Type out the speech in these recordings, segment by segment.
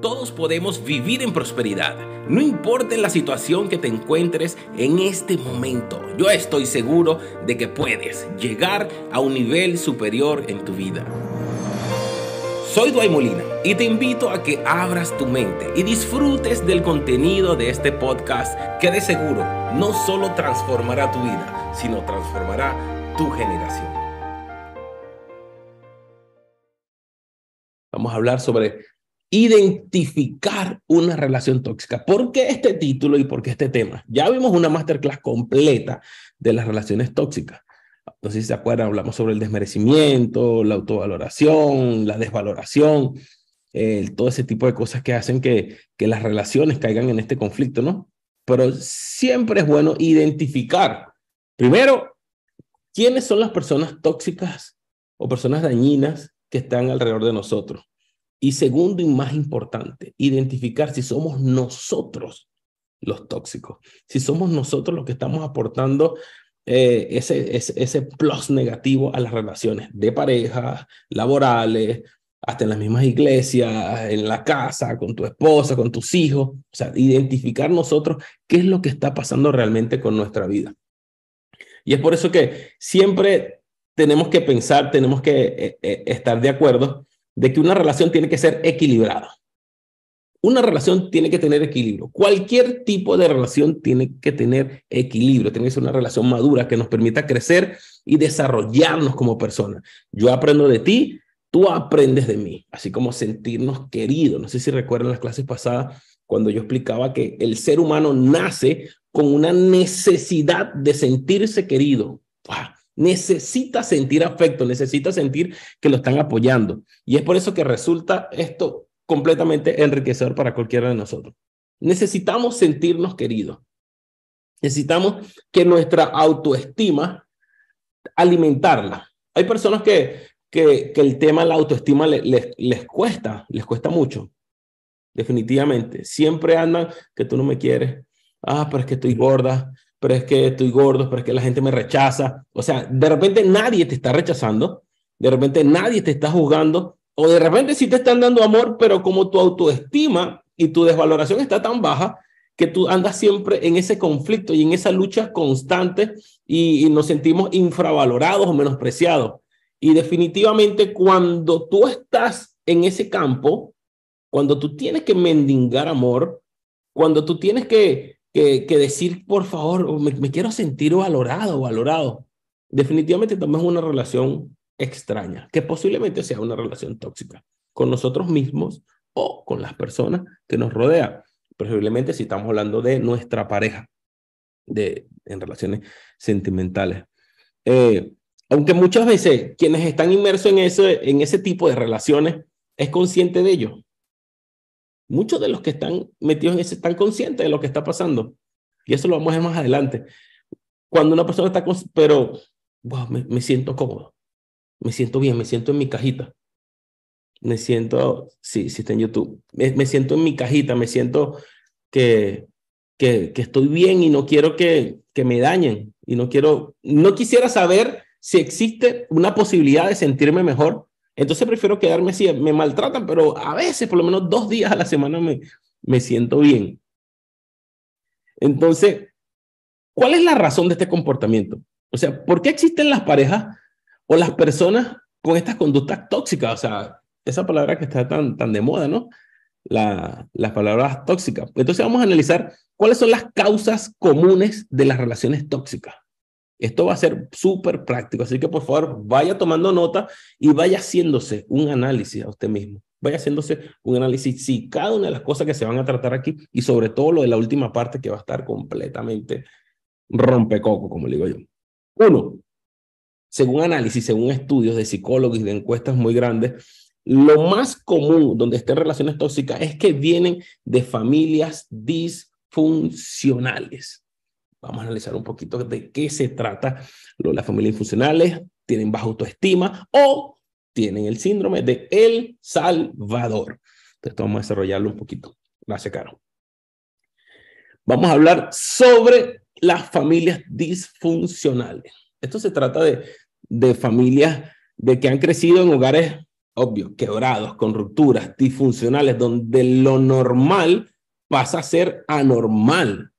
Todos podemos vivir en prosperidad, no importa la situación que te encuentres en este momento. Yo estoy seguro de que puedes llegar a un nivel superior en tu vida. Soy Duay Molina y te invito a que abras tu mente y disfrutes del contenido de este podcast que de seguro no solo transformará tu vida, sino transformará tu generación. Vamos a hablar sobre identificar una relación tóxica. ¿Por qué este título y por qué este tema? Ya vimos una masterclass completa de las relaciones tóxicas. No sé si se acuerdan, hablamos sobre el desmerecimiento, la autovaloración, la desvaloración, todo ese tipo de cosas que hacen que, que las relaciones caigan en este conflicto, ¿no? Pero siempre es bueno identificar, primero, quiénes son las personas tóxicas o personas dañinas que están alrededor de nosotros. Y segundo y más importante, identificar si somos nosotros los tóxicos, si somos nosotros los que estamos aportando eh, ese, ese, plus negativo a las relaciones de pareja, laborales, hasta en las mismas iglesias, en la casa, con tu esposa, con tus hijos. O sea, identificar nosotros qué es lo que está pasando realmente con nuestra vida. Y es por eso que siempre tenemos que pensar, tenemos que eh, eh, estar de acuerdo de que una relación tiene que ser equilibrada. Una relación tiene que tener equilibrio. Cualquier tipo de relación tiene que tener equilibrio, tiene que ser una relación madura que nos permita crecer y desarrollarnos como personas. Yo aprendo de ti, tú aprendes de mí, así como sentirnos queridos. No sé si recuerdan las clases pasadas cuando yo explicaba que el ser humano nace con una necesidad de sentirse querido necesita sentir afecto, necesita sentir que lo están apoyando. Y es por eso que resulta esto completamente enriquecedor para cualquiera de nosotros. Necesitamos sentirnos queridos. Necesitamos que nuestra autoestima alimentarla. Hay personas que, que, el tema de la autoestima les, les cuesta, les cuesta mucho. Definitivamente. Siempre andan que tú no me quieres. Ah, pero es que estoy gorda pero es que estoy gordo, pero es que la gente me rechaza. O sea, de repente nadie te está rechazando, de repente nadie te está juzgando, o de repente sí te están dando amor, pero como tu autoestima y tu desvaloración está tan baja, que tú andas siempre en ese conflicto y en esa lucha constante y, y nos sentimos infravalorados o menospreciados. Y definitivamente cuando tú estás en ese campo, cuando tú tienes que mendigar amor, cuando tú tienes que, que, decir, por favor, me, quiero sentir valorado, valorado. Definitivamente también es una relación extraña, que posiblemente sea una relación tóxica con nosotros mismos o con las personas que nos rodean. Posiblemente si estamos hablando de nuestra pareja, de, en relaciones sentimentales. Eh, aunque muchas veces quienes están inmersos en, eso, en ese tipo de relaciones es consciente de ello muchos de los que están metidos en ese están conscientes de lo que está pasando. Y eso lo vamos a ver más adelante. Cuando una persona está, pero me, siento cómodo, me siento bien, me siento en mi cajita. Me siento, sí, sí está en YouTube, me, siento en mi cajita, me siento que, que, que, estoy bien y no quiero que, que me dañen. Y no quiero, no quisiera saber si existe una posibilidad de sentirme mejor entonces prefiero quedarme así, me maltratan, pero a veces, por lo menos dos días a la semana, me, me siento bien. Entonces, ¿cuál es la razón de este comportamiento? O sea, ¿por qué existen las parejas o las personas con estas conductas tóxicas? O sea, esa palabra que está tan, tan de moda, ¿no? La, las palabras tóxicas. Entonces vamos a analizar cuáles son las causas comunes de las relaciones tóxicas. Esto va a ser súper práctico, así que por favor vaya tomando nota y vaya haciéndose un análisis a usted mismo. Vaya haciéndose un análisis si cada una de las cosas que se van a tratar aquí y sobre todo lo de la última parte que va a estar completamente rompecoco, como le digo yo. Uno, según análisis, según estudios de psicólogos y de encuestas muy grandes, lo más común donde estén relaciones tóxicas es que vienen de familias disfuncionales. Vamos a analizar un poquito de qué se trata. Las familias infuncionales tienen baja autoestima o tienen el síndrome de El Salvador. Entonces, vamos a desarrollarlo un poquito. Gracias, Caro. Vamos a hablar sobre las familias disfuncionales. Esto se trata de, de familias de que han crecido en hogares obvio, quebrados, con rupturas, disfuncionales, donde lo normal pasa a ser anormal,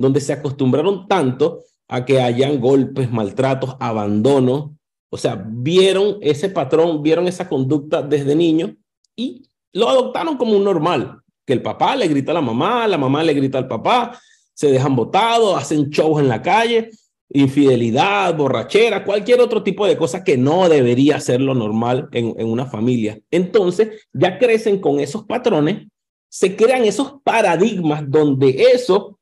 donde se acostumbraron tanto a que hayan golpes, maltratos, abandono, o sea, vieron ese patrón, vieron esa conducta desde niño y lo adoptaron como un normal, que el papá le grita a la mamá, la mamá le grita al papá, se dejan botados, hacen shows en la calle, infidelidad, borrachera, cualquier otro tipo de cosa que no debería ser lo normal en, en una familia. Entonces, ya crecen con esos patrones, se crean esos paradigmas donde eso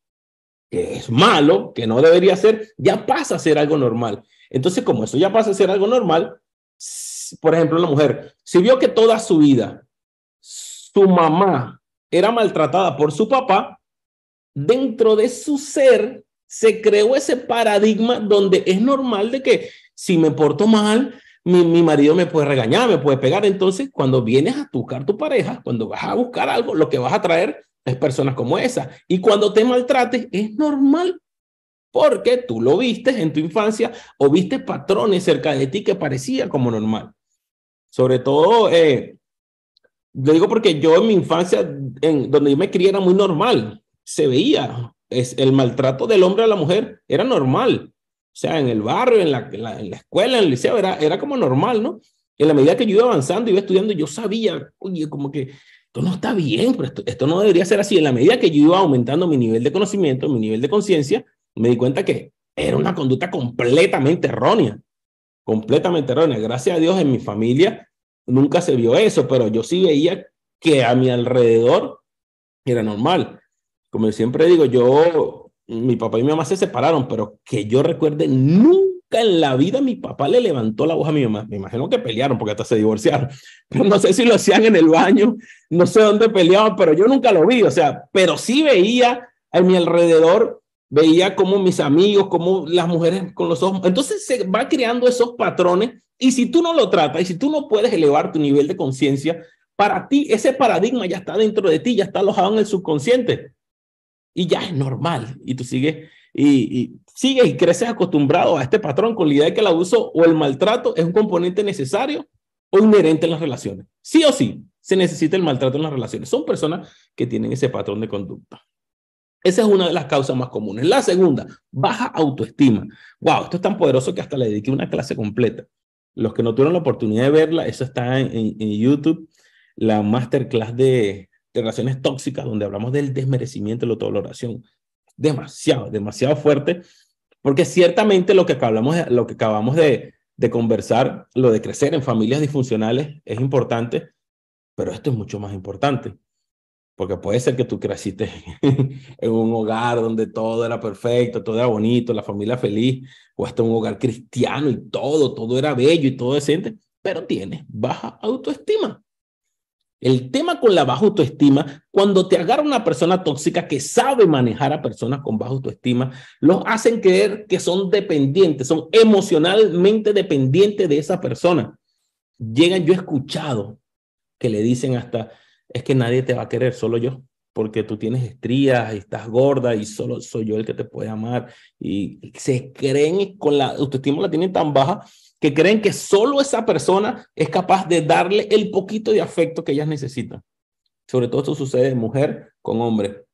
que es malo, que no debería ser, ya pasa a ser algo normal. Entonces, como eso ya pasa a ser algo normal, por ejemplo, la mujer, si vio que toda su vida su mamá era maltratada por su papá, dentro de su ser se creó ese paradigma donde es normal de que si me porto mal, mi, mi, marido me puede regañar, me puede pegar. Entonces, cuando vienes a buscar tu pareja, cuando vas a buscar algo, lo que vas a traer personas como esa. Y cuando te maltrates, es normal porque tú lo viste en tu infancia o viste patrones cerca de ti que parecía como normal. Sobre todo, eh, lo digo porque yo en mi infancia, en donde yo me crié, era muy normal. Se veía, es, el maltrato del hombre a la mujer era normal. O sea, en el barrio, en la, en la, en la escuela, en el liceo, era, era como normal, ¿no? En la medida que yo iba avanzando, iba estudiando, yo sabía, oye, como que esto no está bien, pero esto, esto no debería ser así. En la medida que yo iba aumentando mi nivel de conocimiento, mi nivel de conciencia, me di cuenta que era una conducta completamente errónea, completamente errónea. Gracias a Dios en mi familia nunca se vio eso, pero yo sí veía que a mi alrededor era normal. Como siempre digo, yo, mi papá y mi mamá se separaron, pero que yo recuerde, nunca en la vida mi papá le levantó la voz a mi mamá. Me imagino que pelearon porque hasta se divorciaron, pero no sé si lo hacían en el baño, no sé dónde peleaban, pero yo nunca lo vi, o sea, pero sí veía a mi alrededor veía como mis amigos, como las mujeres con los ojos. Entonces se va creando esos patrones y si tú no lo tratas y si tú no puedes elevar tu nivel de conciencia, para ti ese paradigma ya está dentro de ti, ya está alojado en el subconsciente y ya es normal y tú sigues y, y sigues y creces acostumbrado a este patrón con la idea de que el abuso o el maltrato es un componente necesario o inherente en las relaciones. Sí o sí, se necesita el maltrato en las relaciones. Son personas que tienen ese patrón de conducta. Esa es una de las causas más comunes. La segunda, baja autoestima. Wow, esto es tan poderoso que hasta le dediqué una clase completa. Los que no tuvieron la oportunidad de verla, eso está en, YouTube, la masterclass de, de, relaciones tóxicas, donde hablamos del desmerecimiento y la autovaloración. Demasiado, demasiado fuerte, porque ciertamente lo que acabamos, de, de conversar, lo de crecer en familias disfuncionales, es importante, pero esto es mucho más importante. Porque puede ser que tú creciste en un hogar donde todo era perfecto, todo era bonito, la familia feliz, o hasta un hogar cristiano y todo, todo era bello y todo decente, pero tienes baja autoestima. El tema con la baja autoestima, cuando te agarra una persona tóxica que sabe manejar a personas con baja autoestima, los hacen creer que son dependientes, son emocionalmente dependientes de esa persona. Llegan, yo he escuchado que le dicen hasta, es que nadie te va a querer, solo yo, porque tú tienes estrías y estás gorda y solo soy yo el que te puede amar. Y se creen, con la autoestima la tienen tan baja, que creen que solo esa persona es capaz de darle el poquito de afecto que ellas necesitan. Sobre todo esto sucede de mujer con hombre.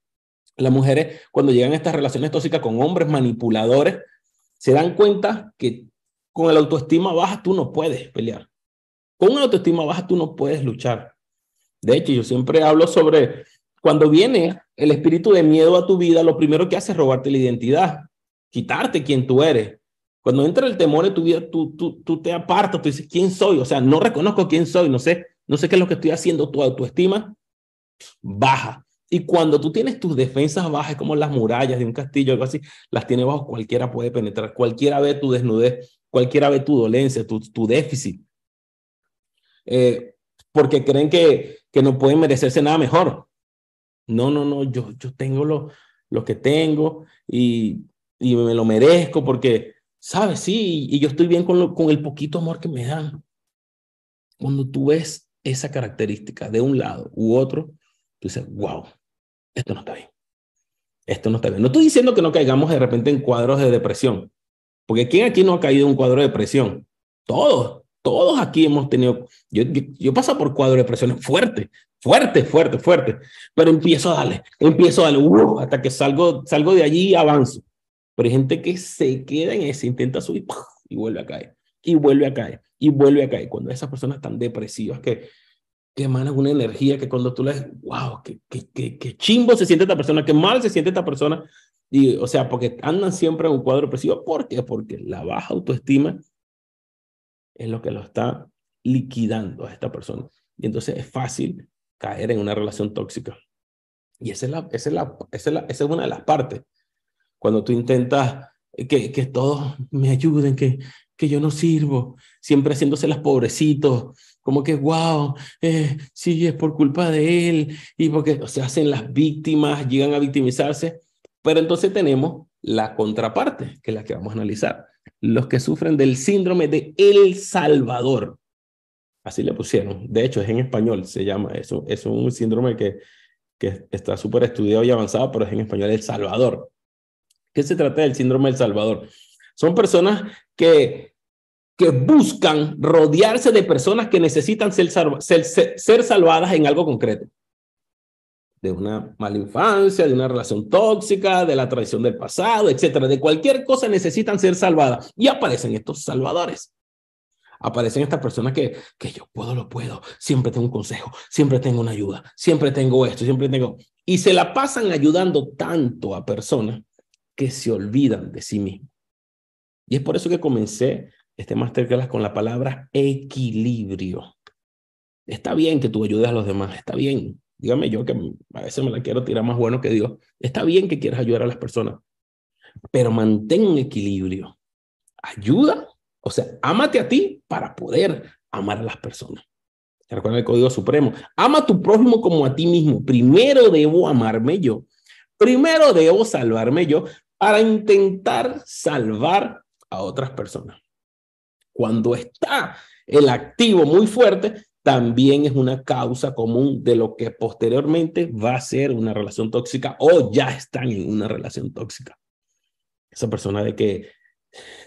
Las mujeres, cuando llegan a estas relaciones tóxicas con hombres manipuladores, se dan cuenta que con la autoestima baja tú no puedes pelear. Con una autoestima baja tú no puedes luchar. De hecho, yo siempre hablo sobre cuando viene el espíritu de miedo a tu vida, lo primero que hace es robarte la identidad, quitarte quién tú eres. Cuando entra el temor en tu vida, tú, tú, tú te apartas, tú dices, ¿quién soy? O sea, no reconozco quién soy, no sé, no sé qué es lo que estoy haciendo, tu autoestima baja. Y cuando tú tienes tus defensas bajas, como las murallas de un castillo, algo así, las tiene bajo, cualquiera puede penetrar, cualquiera ve tu desnudez, cualquiera ve tu dolencia, tu, tu déficit. Eh, porque creen que, que no pueden merecerse nada mejor. No, no, no, yo, yo tengo lo, lo que tengo y, y me lo merezco porque, ¿sabes? Sí, y yo estoy bien con, lo, con el poquito amor que me dan. Cuando tú ves esa característica de un lado u otro, tú dices, wow, esto no está bien. Esto no está bien. No estoy diciendo que no caigamos de repente en cuadros de depresión, porque ¿quién aquí no ha caído en un cuadro de depresión? Todos. Todos aquí hemos tenido, yo, yo, paso por cuadro de depresión fuerte, fuerte, fuerte, fuerte, pero empiezo a darle, empiezo a darle, uh, hasta que salgo, salgo de allí y avanzo. Pero hay gente que se queda en ese, intenta subir y vuelve a caer, y vuelve a caer, y vuelve a caer. Cuando esas personas están depresivas que, que emanan una energía que cuando tú dices, wow, qué, qué, qué, chimbo se siente esta persona, qué mal se siente esta persona. Y, o sea, porque andan siempre en un cuadro depresivo. ¿Por qué? Porque la baja autoestima es lo que lo está liquidando a esta persona. Y entonces es fácil caer en una relación tóxica. Y esa es, la, esa es, la, esa es, la, esa es una de las partes. Cuando tú intentas que, que todos me ayuden, que, que yo no sirvo, siempre haciéndose las pobrecitos, como que, wow, eh, sí, es por culpa de él, y porque se hacen las víctimas, llegan a victimizarse. Pero entonces tenemos la contraparte, que es la que vamos a analizar. Los que sufren del síndrome de El Salvador. Así le pusieron. De hecho, es en español, se llama. Eso es un síndrome que, que está súper estudiado y avanzado, pero es en español El Salvador. ¿Qué se trata del síndrome del Salvador? Son personas que, que buscan rodearse de personas que necesitan ser, ser, ser salvadas en algo concreto. De una mala infancia, de una relación tóxica, de la traición del pasado, etcétera. De cualquier cosa necesitan ser salvadas. Y aparecen estos salvadores aparecen estas personas que, que yo puedo, lo puedo, siempre tengo un consejo, siempre tengo una ayuda, siempre tengo esto, siempre tengo... Y se la pasan ayudando tanto a personas que se olvidan de sí mismos. Y es por eso que comencé este masterclass con la palabra equilibrio. Está bien que tú ayudes a los demás, está bien. Dígame yo que a veces me la quiero tirar más bueno que Dios. Está bien que quieras ayudar a las personas, pero mantén un equilibrio. Ayuda o sea, ámate a ti para poder amar a las personas. Recuerda el Código Supremo. Ama a tu prójimo como a ti mismo. Primero debo amarme yo. Primero debo salvarme yo para intentar salvar a otras personas. Cuando está el activo muy fuerte, también es una causa común de lo que posteriormente va a ser una relación tóxica o ya están en una relación tóxica. Esa persona de que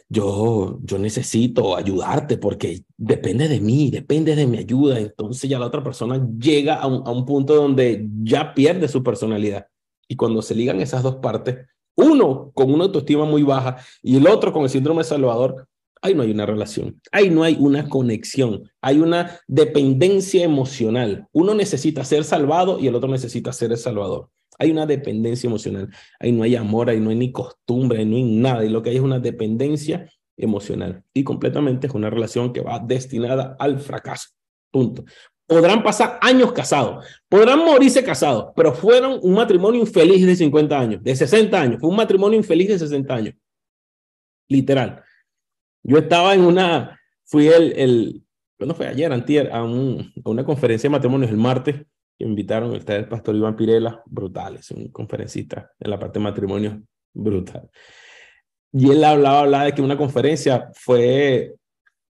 yo, yo necesito ayudarte porque depende de mí, depende de mi ayuda. Entonces ya la otra persona llega a un, a un punto donde ya pierde su personalidad. Y cuando se ligan esas dos partes, uno con una autoestima muy baja y el otro con el síndrome de Salvador, ahí no hay una relación, ahí no hay una conexión, hay una dependencia emocional. Uno necesita ser salvado y el otro necesita ser el salvador. Hay una dependencia emocional. Ahí no hay amor, ahí no hay ni costumbre, ahí no hay nada. Y lo que hay es una dependencia emocional. Y completamente es una relación que va destinada al fracaso. Punto. Podrán pasar años casados, podrán morirse casados, pero fueron un matrimonio infeliz de 50 años, de 60 años. Fue un matrimonio infeliz de 60 años. Literal. Yo estaba en una, fui el, el fue ayer, antier, a, un, a una conferencia de matrimonios el martes que invitaron, está el pastor Iván Pirela, brutal, es un conferencista en la parte de matrimonio, brutal. Y él hablaba, hablaba de que una conferencia fue,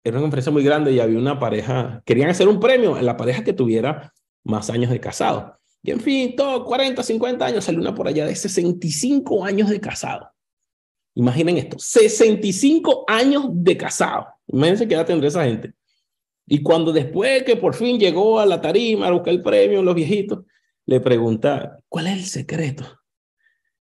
era una conferencia muy grande y había una pareja, querían hacer un premio en la pareja que tuviera más años de casado. Y en fin, todo 40, 50 años, salió una por allá de 65 años de casado. Imaginen esto, 65 años de casado. Imagínense qué edad tendría esa gente. Y cuando después que por fin llegó a la tarima a buscar el premio, los viejitos, le pregunta, ¿cuál es el secreto?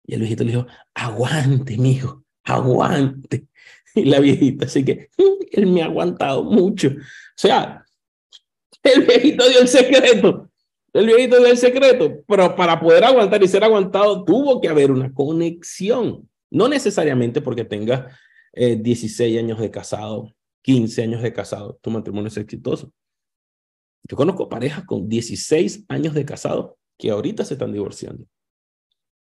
Y el viejito le dijo, aguante, mijo, aguante. Y la viejita, así que él me ha aguantado mucho. O sea, el viejito dio el secreto. El viejito dio el secreto, pero para poder aguantar y ser aguantado tuvo que haber una conexión. No necesariamente porque tenga 16 eh, años de casado 15 años de casado, tu matrimonio es exitoso. Yo conozco parejas con 16 años de casado que ahorita se están divorciando.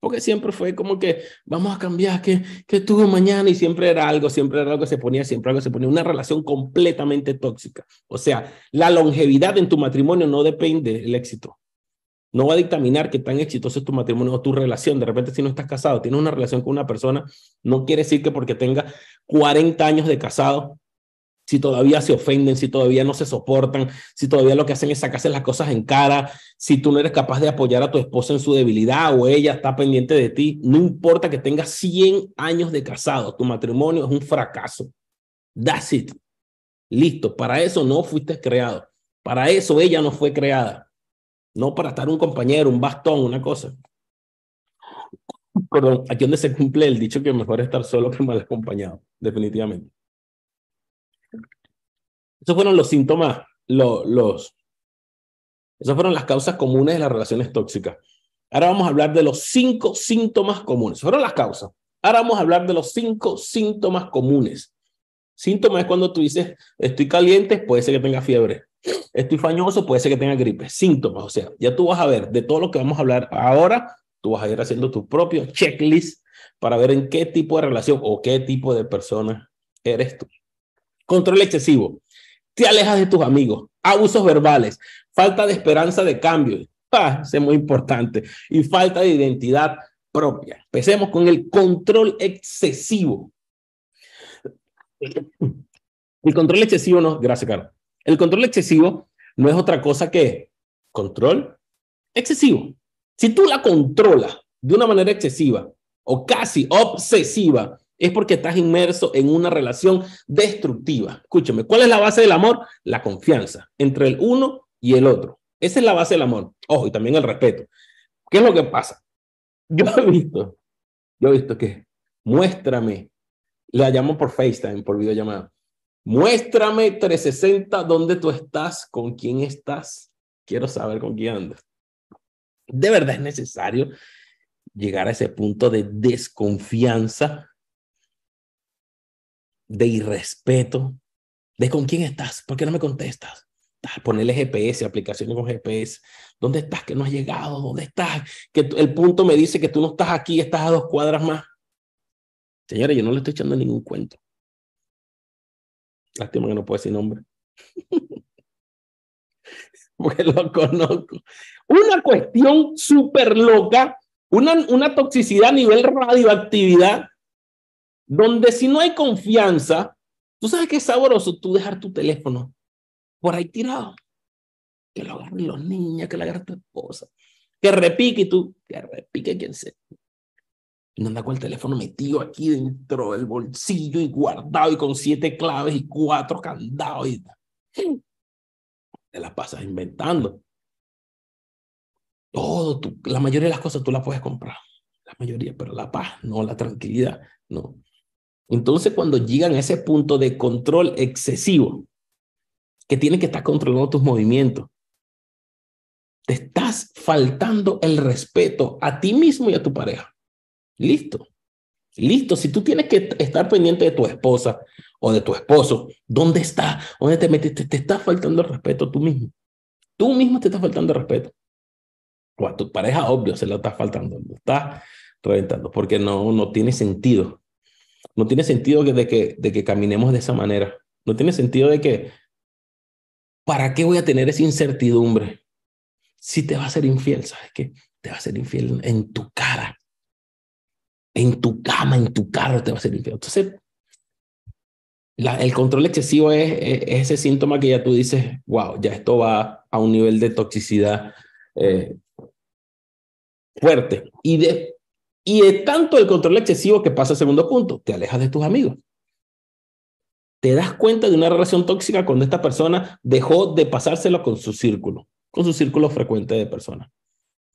Porque siempre fue como que vamos a cambiar, que, que tuvo mañana y siempre era algo, siempre era algo que se ponía, siempre algo se ponía, una relación completamente tóxica. O sea, la longevidad en tu matrimonio no depende del éxito. No va a dictaminar qué tan exitoso es tu matrimonio o tu relación. De repente, si no estás casado, tienes una relación con una persona, no quiere decir que porque tenga 40 años de casado, si todavía se ofenden, si todavía no se soportan, si todavía lo que hacen es sacarse las cosas en cara, si tú no eres capaz de apoyar a tu esposa en su debilidad o ella está pendiente de ti, no importa que tengas 100 años de casado, tu matrimonio es un fracaso. That's it. Listo, para eso no fuiste creado. Para eso ella no fue creada. No para estar un compañero, un bastón, una cosa. Perdón, aquí donde se cumple el dicho que mejor estar solo que mal acompañado, definitivamente. Esos fueron los síntomas, los, esas fueron las causas comunes de las relaciones tóxicas. Ahora vamos a hablar de los cinco síntomas comunes. Fueron las causas. Ahora vamos a hablar de los cinco síntomas comunes. Síntomas es cuando tú dices, estoy caliente, puede ser que tenga fiebre. Estoy fañoso, puede ser que tenga gripe. Síntomas, o sea, ya tú vas a ver de todo lo que vamos a hablar ahora, tú vas a ir haciendo tu propio checklist para ver en qué tipo de relación o qué tipo de persona eres tú. Control excesivo. Te alejas de tus amigos. Abusos verbales. Falta de esperanza de cambio. Ah, es muy importante. Y falta de identidad propia. Empecemos con el control excesivo. El control excesivo no, gracias, Carlos. El control excesivo no es otra cosa que control excesivo. Si tú la controlas de una manera excesiva o casi obsesiva, es porque estás inmerso en una relación destructiva. Escúchame, ¿cuál es la base del amor? La confianza entre el uno y el otro. Esa es la base del amor. Ojo, y también el respeto. ¿Qué es lo que pasa? Yo he visto, yo he visto que muéstrame, la llamo por FaceTime, por videollamada. Muéstrame 360 dónde tú estás, con quién estás. Quiero saber con quién andas. De verdad es necesario llegar a ese punto de desconfianza, de irrespeto, de con quién estás, ¿por qué no me contestas? Ponerle GPS, aplicaciones con GPS. ¿Dónde estás que no has llegado? ¿Dónde estás? Que el punto me dice que tú no estás aquí, estás a dos cuadras más. Señores, yo no le estoy echando ningún cuento. Lástima que no puedo decir nombre. Porque lo conozco. Una cuestión súper loca, una, una toxicidad a nivel radioactividad, donde si no hay confianza, tú sabes que es sabroso tú dejar tu teléfono por ahí tirado. Que lo agarren los niños, que lo agarre tu esposa. Que repique y tú, que repique quien sea. Y no anda con el teléfono metido aquí dentro del bolsillo y guardado y con siete claves y cuatro candados. Y... Te las pasas inventando. Todo, tú, la mayoría de las cosas tú las puedes comprar. La mayoría, pero la paz, no, la tranquilidad, no. Entonces, cuando llegan a ese punto de control excesivo, que tiene que estar controlando tus movimientos. Te estás faltando el respeto a ti mismo y a tu pareja. Listo. Listo. Si tú tienes que estar pendiente de tu esposa o de tu esposo, ¿dónde está? ¿Dónde te metiste? Te está faltando el respeto tú mismo. Tú mismo te estás faltando el respeto. O a tu pareja, obvio, se lo está faltando. Lo está reventando porque no, no tiene sentido. No tiene sentido de, que, de que caminemos de esa manera. No tiene sentido de que ¿Para qué voy a tener esa incertidumbre? Si te va a ser infiel, ¿sabes qué? Te va a ser infiel en tu cara, en tu cama, en tu carro te va a ser infiel. Entonces, el control excesivo es, ese síntoma que ya tú dices, wow, ya esto va a un nivel de toxicidad eh, fuerte. Y de, y de tanto el control excesivo que pasa al segundo punto, te alejas de tus amigos te das cuenta de una relación tóxica cuando esta persona dejó de pasárselo con su círculo, con su círculo frecuente de personas.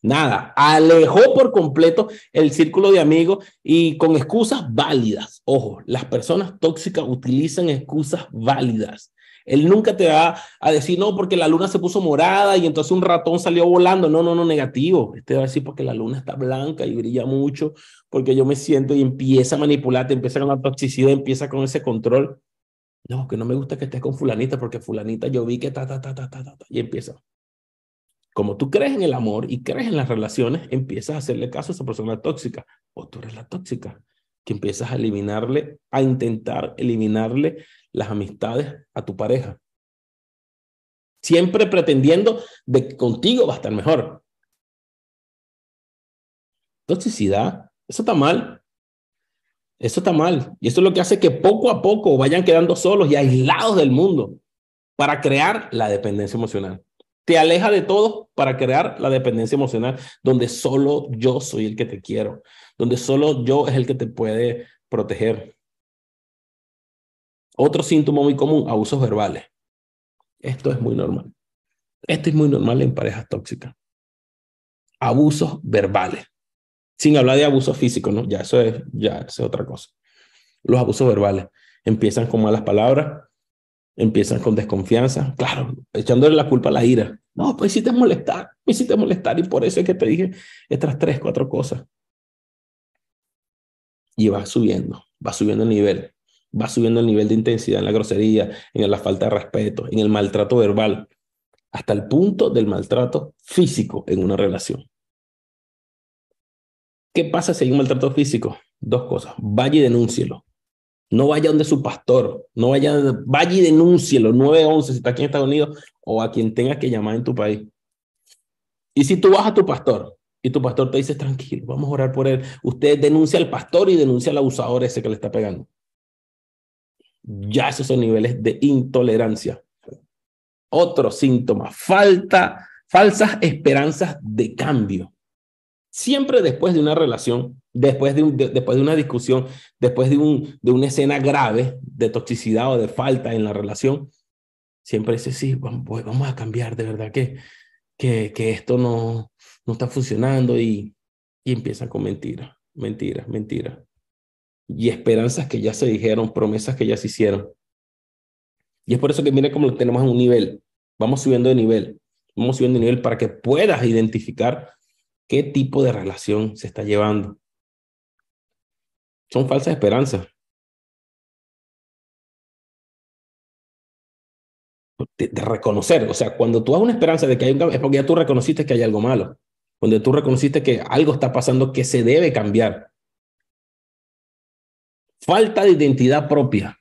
Nada, alejó por completo el círculo de amigos y con excusas válidas. Ojo, las personas tóxicas utilizan excusas válidas. Él nunca te va a decir, no, porque la luna se puso morada y entonces un ratón salió volando. No, no, no, negativo. Este va a decir porque la luna está blanca y brilla mucho, porque yo me siento y empieza a manipularte, empieza con la toxicidad, empieza con ese control. No, que no me gusta que estés con fulanita porque fulanita yo vi que ta, ta, ta, ta, ta, ta, y empieza. Como tú crees en el amor y crees en las relaciones, empiezas a hacerle caso a esa persona tóxica. O tú eres la tóxica, que empiezas a eliminarle, a intentar eliminarle las amistades a tu pareja. Siempre pretendiendo de que contigo va a estar mejor. Toxicidad, eso está mal. Eso está mal. Y eso es lo que hace que poco a poco vayan quedando solos y aislados del mundo para crear la dependencia emocional. Te aleja de todo para crear la dependencia emocional, donde solo yo soy el que te quiero, donde solo yo es el que te puede proteger. Otro síntoma muy común, abusos verbales. Esto es muy normal. Esto es muy normal en parejas tóxicas. Abusos verbales. Sin hablar de abuso físico, ¿no? Ya eso es, ya es otra cosa. Los abusos verbales empiezan con malas palabras, empiezan con desconfianza, claro, echándole la culpa a la ira. No, pues hiciste molestar, me hiciste molestar y por eso es que te dije estas tres, cuatro cosas. Y va subiendo, va subiendo el nivel, va subiendo el nivel de intensidad en la grosería, en la falta de respeto, en el maltrato verbal, hasta el punto del maltrato físico en una relación. ¿Qué pasa si hay un maltrato físico? Dos cosas. Vaya y denúncielo. No vaya donde su pastor, no vaya, vaya y denúncielo, 911 si está aquí en Estados Unidos o a quien tenga que llamar en tu país. Y si tú vas a tu pastor y tu pastor te dice, tranquilo, vamos a orar por él, usted denuncia al pastor y denuncia al abusador ese que le está pegando. Ya esos son niveles de intolerancia. Otro síntoma, falta, falsas esperanzas de cambio. Siempre después de una relación, después de, después de una discusión, después de, un, de una escena grave de toxicidad o de falta en la relación, siempre dice, sí, vamos, a cambiar, de verdad que, que, que esto no, no está funcionando y, y empiezan con mentiras, mentiras, mentiras. Y esperanzas que ya se dijeron, promesas que ya se hicieron. Y es por eso que mire cómo lo tenemos en un nivel. Vamos subiendo de nivel. Vamos subiendo de nivel para que puedas identificar qué tipo de relación se está llevando. Son falsas esperanzas. De, reconocer, o sea, cuando tú has una esperanza de que hay un cambio, es porque ya tú reconociste que hay algo malo, cuando tú reconociste que algo está pasando que se debe cambiar. Falta de identidad propia.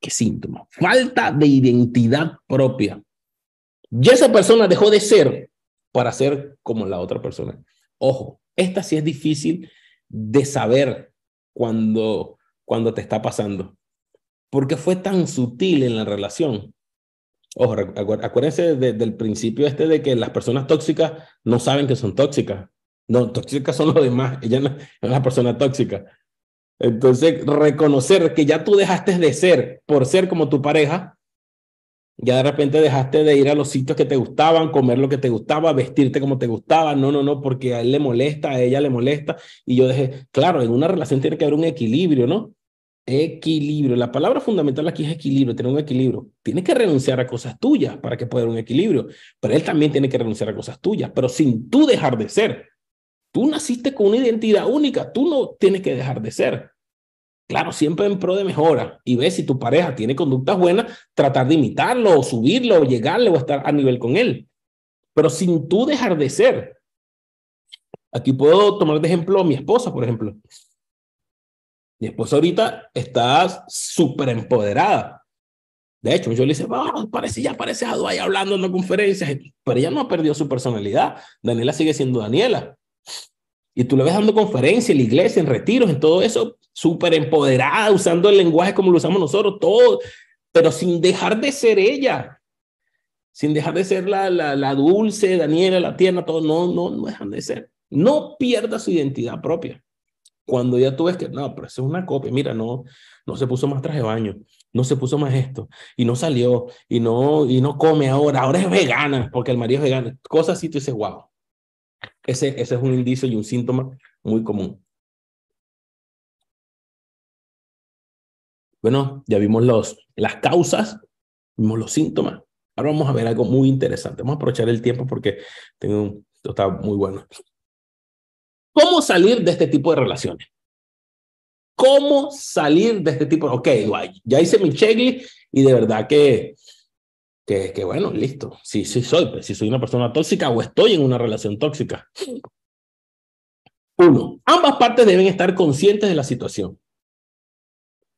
¿Qué síntoma? Falta de identidad propia. Ya esa persona dejó de ser para ser como la otra persona. Ojo, esta sí es difícil de saber cuando, cuando te está pasando, porque fue tan sutil en la relación. Ojo, acuérdense del principio este de que las personas tóxicas no saben que son tóxicas. No, tóxicas son los demás, ella no es la persona tóxica. Entonces, reconocer que ya tú dejaste de ser por ser como tu pareja ya de repente dejaste de ir a los sitios que te gustaban, comer lo que te gustaba, vestirte como te gustaba. No, no, no, porque a él le molesta, a ella le molesta. Y yo dejé, claro, en una relación tiene que haber un equilibrio, ¿no? Equilibrio. La palabra fundamental aquí es equilibrio, tener un equilibrio. Tienes que renunciar a cosas tuyas para que pueda haber un equilibrio, pero él también tiene que renunciar a cosas tuyas, pero sin tú dejar de ser. Tú naciste con una identidad única, tú no tienes que dejar de ser. Claro, siempre en pro de mejora. Y ves si tu pareja tiene conductas buenas, tratar de imitarlo o subirlo o llegarle o estar a nivel con él. Pero sin tú dejar de ser. Aquí puedo tomar de ejemplo a mi esposa, por ejemplo. Mi esposa ahorita está súper empoderada. De hecho, yo le dice, oh, parece, ya parece a hablando en una conferencia, pero ella no ha perdido su personalidad. Daniela sigue siendo Daniela. Y tú le ves dando conferencias en la iglesia, en retiros, en todo eso, súper empoderada, usando el lenguaje como lo usamos nosotros, todo, pero sin dejar de ser ella, sin dejar de ser la, la, la dulce, Daniela, la tierna, todo, no, no, no dejan de ser. No pierda su identidad propia. Cuando ya tú ves que, no, pero eso es una copia, mira, no, no se puso más traje de baño, no se puso más esto, y no salió, y no, y no come ahora, ahora es vegana, porque el marido es vegano, cosas así, tú dices, wow. Ese, ese es un indicio y un síntoma muy común. Bueno, ya vimos los, las causas, vimos los síntomas. Ahora vamos a ver algo muy interesante. Vamos a aprovechar el tiempo porque tengo esto está muy bueno. ¿Cómo salir de este tipo de relaciones? ¿Cómo salir de este tipo? Ok, ya hice mi checklist y de verdad que, que, que bueno, listo. Sí, sí soy, pues, si soy una persona tóxica o estoy en una relación tóxica. Uno, ambas partes deben estar conscientes de la situación.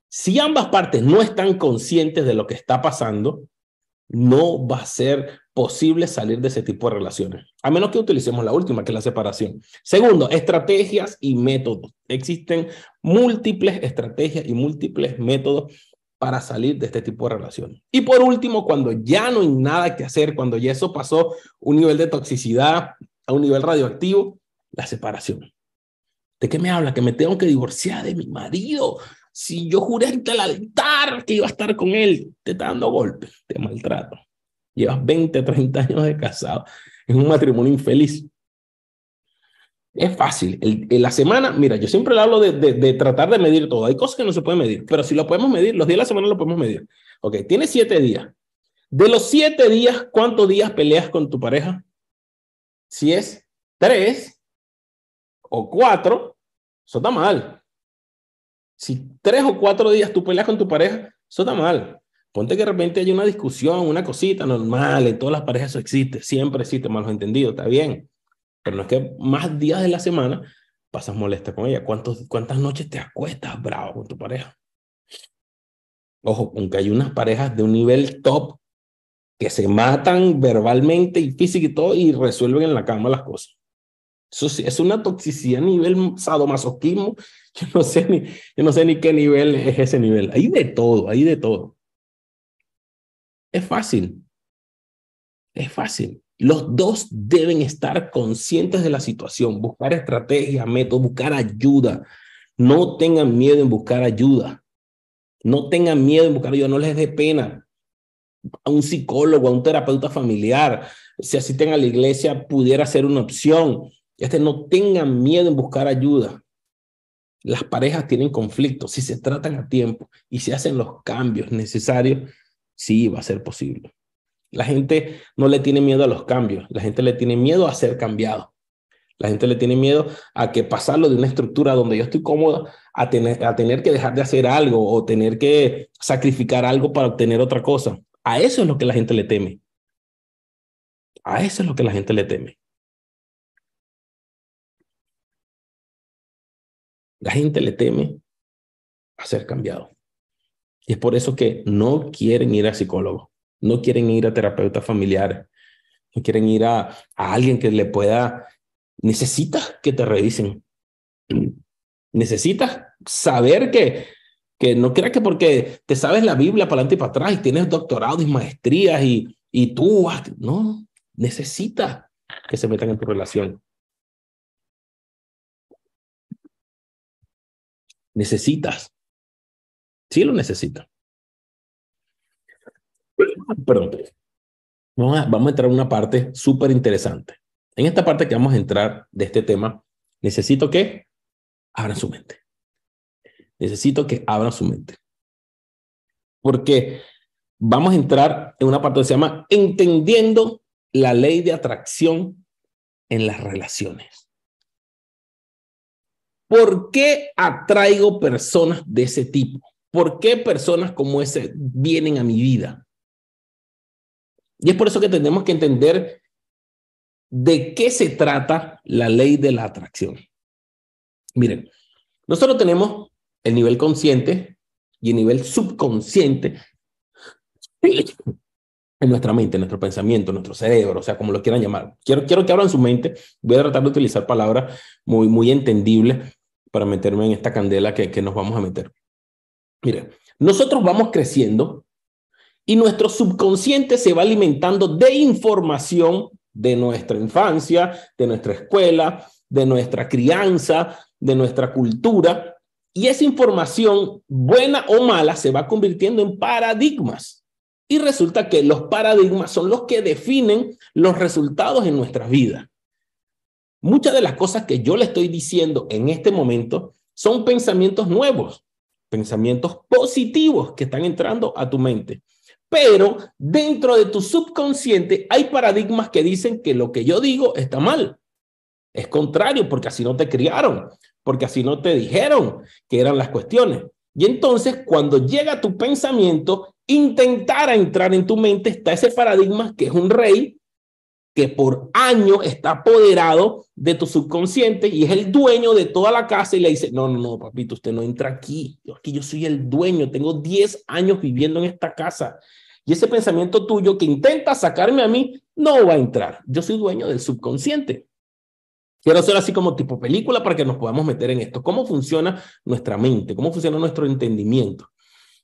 Si ambas partes no están conscientes de lo que está pasando, no va a ser posible salir de ese tipo de relaciones, a menos que utilicemos la última, que es la separación. Segundo, estrategias y métodos. Existen múltiples estrategias y múltiples métodos para salir de este tipo de relaciones. Y por último, cuando ya no hay nada que hacer, cuando ya eso pasó un nivel de toxicidad a un nivel radioactivo, la separación. ¿De qué me habla? Que me tengo que divorciar de mi marido si yo juré ante el altar que iba a estar con él, te está dando golpes, te maltrato. Llevas 20, 30 años de casado, es un matrimonio infeliz. Es fácil. en la semana, mira, yo siempre le hablo de, de, tratar de medir todo. Hay cosas que no se pueden medir, pero si lo podemos medir, los días de la semana lo podemos medir. Ok, tienes siete días. De los siete días, ¿cuántos días peleas con tu pareja? Si es tres o cuatro, eso está mal. Si tres o cuatro días tú peleas con tu pareja, eso está mal. Ponte que de repente hay una discusión, una cosita normal, en todas las parejas eso existe, siempre existe malos entendidos, está bien. Pero no es que más días de la semana pasas molesta con ella. ¿Cuántos, ¿Cuántas noches te acuestas bravo con tu pareja? Ojo, aunque hay unas parejas de un nivel top que se matan verbalmente y físico y todo y resuelven en la cama las cosas. Eso sí, es una toxicidad a nivel sadomasoquismo. Yo no sé ni, yo no sé ni qué nivel es ese nivel. Hay de todo, hay de todo. Es fácil. Es fácil. Los dos deben estar conscientes de la situación, buscar estrategia, métodos, buscar ayuda. No tengan miedo en buscar ayuda. No tengan miedo en buscar ayuda, no les dé pena. A un psicólogo, a un terapeuta familiar, si asisten a la iglesia, pudiera ser una opción. Este, no tengan miedo en buscar ayuda. Las parejas tienen conflictos. Si se tratan a tiempo y se hacen los cambios necesarios, sí va a ser posible. La gente no le tiene miedo a los cambios, la gente le tiene miedo a ser cambiado. La gente le tiene miedo a que pasarlo de una estructura donde yo estoy cómodo a tener, a tener que dejar de hacer algo o tener que sacrificar algo para obtener otra cosa. A eso es lo que la gente le teme. A eso es lo que la gente le teme. La gente le teme a ser cambiado. Y es por eso que no quieren ir a psicólogo no quieren ir a terapeutas familiares, no quieren ir a, a alguien que le pueda, necesitas que te revisen. Necesitas saber que, que no creas que porque te sabes la Biblia para adelante y para atrás y tienes doctorado y maestrías y, y tú, no, necesitas que se metan en tu relación. Necesitas. Sí lo necesitas. Perdón. Vamos a, vamos a entrar en una parte súper interesante. En esta parte que vamos a entrar de este tema, necesito que abran su mente. Necesito que abran su mente. Porque vamos a entrar en una parte que se llama entendiendo la ley de atracción en las relaciones. ¿Por qué atraigo personas de ese tipo? ¿Por qué personas como ese vienen a mi vida? Y es por eso que tenemos que entender de qué se trata la ley de la atracción. Miren, nosotros tenemos el nivel consciente y el nivel subconsciente en nuestra mente, en nuestro pensamiento, en nuestro cerebro, o sea, como lo quieran llamar. Quiero, quiero que abran su mente. Voy a tratar de utilizar palabras muy, muy entendibles para meterme en esta candela que, que nos vamos a meter. Miren, nosotros vamos creciendo y nuestro subconsciente se va alimentando de información de nuestra infancia, de nuestra escuela, de nuestra crianza, de nuestra cultura. Y esa información, buena o mala, se va convirtiendo en paradigmas. Y resulta que los paradigmas son los que definen los resultados en nuestras vidas. Muchas de las cosas que yo le estoy diciendo en este momento son pensamientos nuevos, pensamientos positivos que están entrando a tu mente. Pero dentro de tu subconsciente hay paradigmas que dicen que lo que yo digo está mal. Es contrario, porque así no te criaron, porque así no te dijeron que eran las cuestiones. Y entonces, cuando llega tu pensamiento, intentar entrar en tu mente, está ese paradigma que es un rey que por años está apoderado de tu subconsciente y es el dueño de toda la casa y le dice, no, no, no, papito, usted no entra aquí, yo aquí yo soy el dueño, tengo 10 años viviendo en esta casa y ese pensamiento tuyo que intenta sacarme a mí no va a entrar. Yo soy dueño del subconsciente. Quiero hacer así como tipo película para que nos podamos meter en esto. ¿Cómo funciona nuestra mente? ¿Cómo funciona nuestro entendimiento?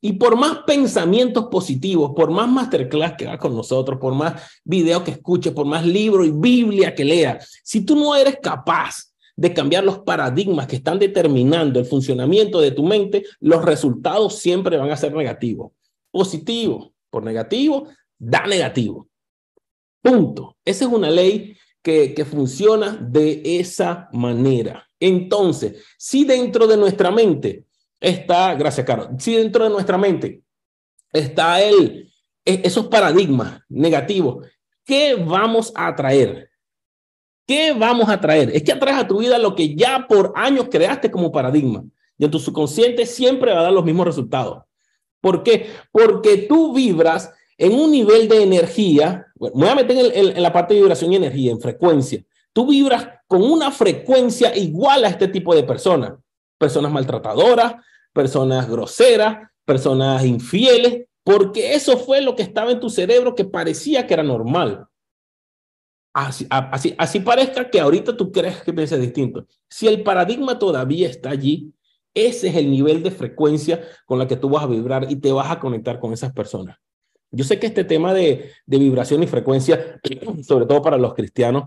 Y por más pensamientos positivos, por más masterclass que hagas con nosotros, por más videos que escuches, por más libros y Biblia que leas, si tú no eres capaz de cambiar los paradigmas que están determinando el funcionamiento de tu mente, los resultados siempre van a ser negativos. Positivo por negativo, da negativo. Punto. Esa es una ley que funciona de esa manera. Entonces, si dentro de nuestra mente está, gracias, Caro, si dentro de nuestra mente está el, e, esos paradigmas negativos, ¿qué vamos a atraer? ¿Qué vamos a traer? Es que atraes a tu vida lo que ya por años creaste como paradigma. Y en tu subconsciente siempre va a dar los mismos resultados. ¿Por qué? Porque tú vibras en un nivel de energía. me voy a meter en, en la parte de vibración y energía, en frecuencia. Tú vibras con una frecuencia igual a este tipo de personas. Personas maltratadoras, personas groseras, personas infieles, porque eso fue lo que estaba en tu cerebro que parecía que era normal. Así, así, así parezca que ahorita tú crees que piensas distinto. Si el paradigma todavía está allí, ese es el nivel de frecuencia con la que tú vas a vibrar y te vas a conectar con esas personas. Yo sé que este tema de, de vibración y frecuencia, sobre todo para los cristianos,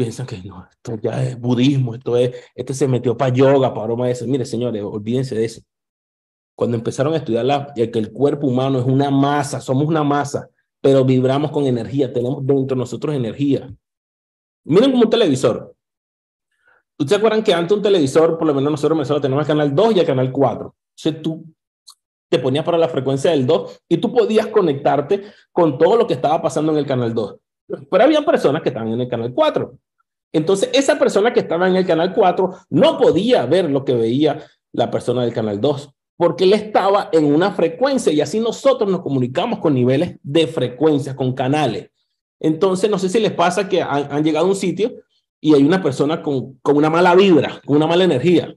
piensan que no, esto ya es budismo, esto es, este se metió para yoga, para broma de eso. Mire, señores, olvídense de eso. Cuando empezaron a estudiar la, que el cuerpo humano es una masa, somos una masa, pero vibramos con energía, tenemos dentro de nosotros energía. Miren como un televisor. ¿Ustedes acuerdan que antes un televisor, por lo menos nosotros nosotros tenemos el canal 2 y el canal 4? Entonces tú te ponías para la frecuencia del 2 y tú podías conectarte con todo lo que estaba pasando en el canal 2. Pero había personas que estaban en el canal 4. Entonces, esa persona que estaba en el canal 4 no podía ver lo que veía la persona del canal 2, porque él estaba en una frecuencia y así nosotros nos comunicamos con niveles de frecuencia, con canales. Entonces, no sé si les pasa que han, llegado a un sitio y hay una persona con, con una mala vibra, con una mala energía.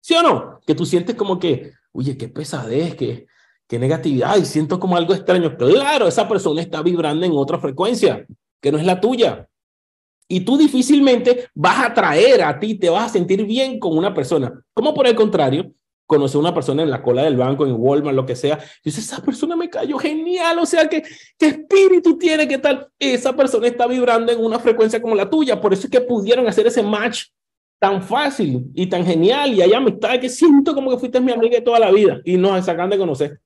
¿Sí o no? Que tú sientes como que, oye, qué pesadez, qué, qué negatividad, y siento como algo extraño. Claro, esa persona está vibrando en otra frecuencia que no es la tuya. Y tú difícilmente vas a traer a ti, te vas a sentir bien con una persona. Como por el contrario, conocer a una persona en la cola del banco, en Walmart, lo que sea, y dices, esa persona me cayó genial, o sea, ¿qué, ¿qué espíritu tiene? ¿Qué tal? Esa persona está vibrando en una frecuencia como la tuya, por eso es que pudieron hacer ese match tan fácil y tan genial, y hay amistad que siento como que fuiste mi amiga de toda la vida, y nos sacan de conocer.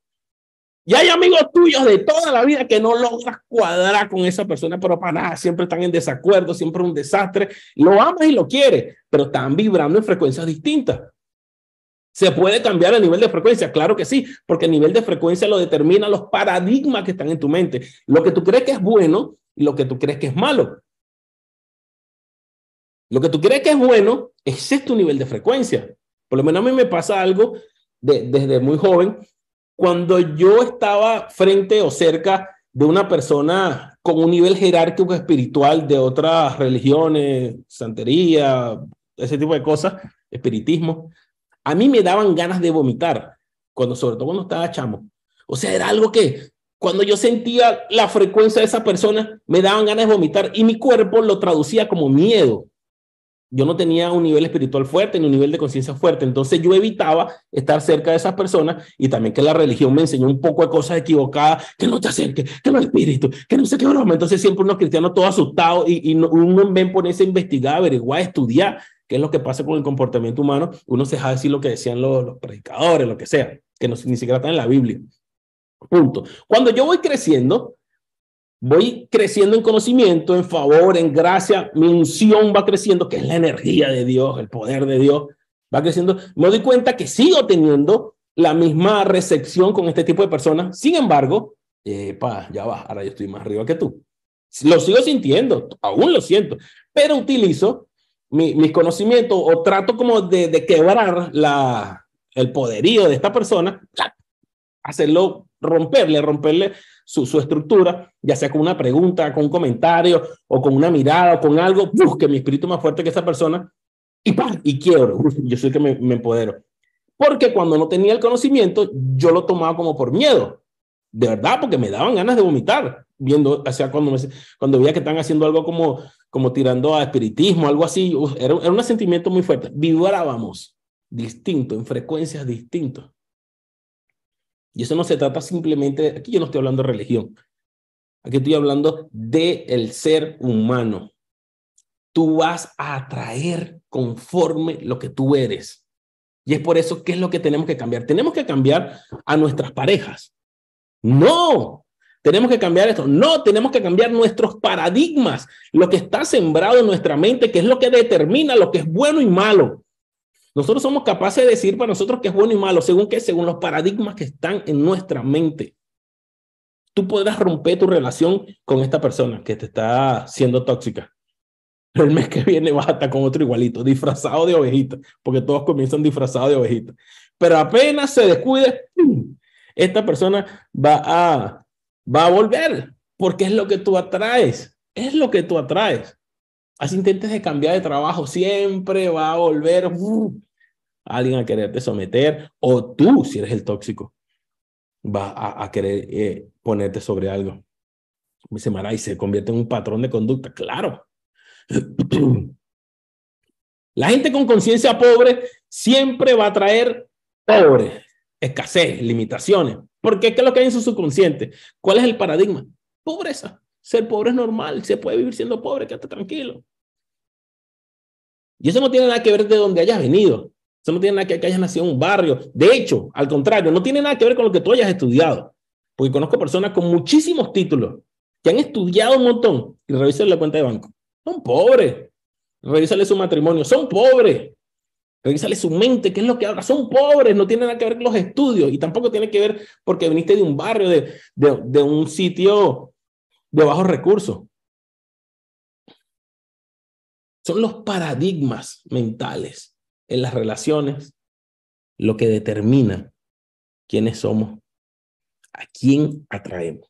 Y hay amigos tuyos de toda la vida que no logras cuadrar con esa persona, pero para nada, siempre están en desacuerdo, siempre un desastre. Lo amas y lo quieres, pero están vibrando en frecuencias distintas. ¿Se puede cambiar el nivel de frecuencia? Claro que sí, porque el nivel de frecuencia lo determina los paradigmas que están en tu mente. Lo que tú crees que es bueno y lo que tú crees que es malo. Lo que tú crees que es bueno, ese es tu nivel de frecuencia. Por lo menos a mí me pasa algo desde muy joven. Cuando yo estaba frente o cerca de una persona con un nivel jerárquico espiritual de otras religiones, santería, ese tipo de cosas, espiritismo, a mí me daban ganas de vomitar, cuando, sobre todo cuando estaba chamo. O sea, era algo que cuando yo sentía la frecuencia de esa persona, me daban ganas de vomitar y mi cuerpo lo traducía como miedo. Yo no tenía un nivel espiritual fuerte ni un nivel de conciencia fuerte, entonces yo evitaba estar cerca de esas personas y también que la religión me enseñó un poco de cosas equivocadas, que no te acerques, que no es espíritu, que no sé qué broma. Entonces siempre unos cristianos todos asustados y, y uno ven ponerse a investigar, averiguar, estudiar qué es lo que pasa con el comportamiento humano, uno se deja decir lo que decían los, predicadores, lo que sea, que no, ni siquiera está en la Biblia. Punto. Cuando yo voy creciendo, voy creciendo en conocimiento, en favor, en gracia, mi unción va creciendo, que es la energía de Dios, el poder de Dios, va creciendo. Me doy cuenta que sigo teniendo la misma recepción con este tipo de personas. Sin embargo, epa, ya va, ahora yo estoy más arriba que tú. Lo sigo sintiendo, aún lo siento, pero utilizo mi, mis conocimientos o trato como de, de, quebrar la, el poderío de esta persona, hacerlo, romperle, romperle su, estructura, ya sea con una pregunta, con un comentario o con una mirada o con algo, que mi espíritu más fuerte que esa persona y ¡pam! y quiebro, yo soy que me, me empodero. Porque cuando no tenía el conocimiento, yo lo tomaba como por miedo. De verdad, porque me daban ganas de vomitar, viendo, o sea, cuando, me, cuando veía que están haciendo algo como como tirando a espiritismo, algo así. Era, era un sentimiento muy fuerte. Vibrábamos distinto, en frecuencias distintas. Y eso no se trata simplemente, aquí yo no estoy hablando de religión, aquí estoy hablando de el ser humano. tú vas a atraer conforme lo que tú eres. Y es por eso que es lo que tenemos que cambiar. Tenemos que cambiar a nuestras parejas. No, tenemos que cambiar esto. No, tenemos que cambiar nuestros paradigmas, lo que está sembrado en nuestra mente, que es lo que determina lo que es bueno y malo. Nosotros somos capaces de decir para nosotros que es bueno y malo, según qué, según los paradigmas que están en nuestra mente. Tú podrás romper tu relación con esta persona que te está siendo tóxica. el mes que viene vas a estar con otro igualito, disfrazado de ovejita, porque todos comienzan disfrazados de ovejita. Pero apenas se descuide, esta persona va a va a volver, porque es lo que tú atraes, es lo que tú atraes. Así intentes de cambiar de trabajo, siempre va a volver uh, alguien a quererte someter, o tú, si eres el tóxico, va a, querer eh, ponerte sobre algo. Dice Mara, y se convierte en un patrón de conducta, claro. La gente con conciencia pobre siempre va a traer pobre, escasez, limitaciones. Porque ¿qué es lo que hay en su subconsciente? ¿Cuál es el paradigma? Pobreza. Ser pobre es normal, se puede vivir siendo pobre, quédate tranquilo. Y eso no tiene nada que ver de donde hayas venido. Eso no tiene nada que ver que hayas nacido en un barrio. De hecho, al contrario, no tiene nada que ver con lo que tú hayas estudiado. Porque conozco personas con muchísimos títulos que han estudiado un montón y revisan la cuenta de banco. Son pobres. Revísale su matrimonio. Son pobres. Revísale su mente, qué es lo que habla. Son pobres, no tiene nada que ver con los estudios y tampoco tiene que ver porque viniste de un barrio, de, de, de un sitio de bajos recursos. Son los paradigmas mentales en las relaciones lo que determina quiénes somos, a quién atraemos.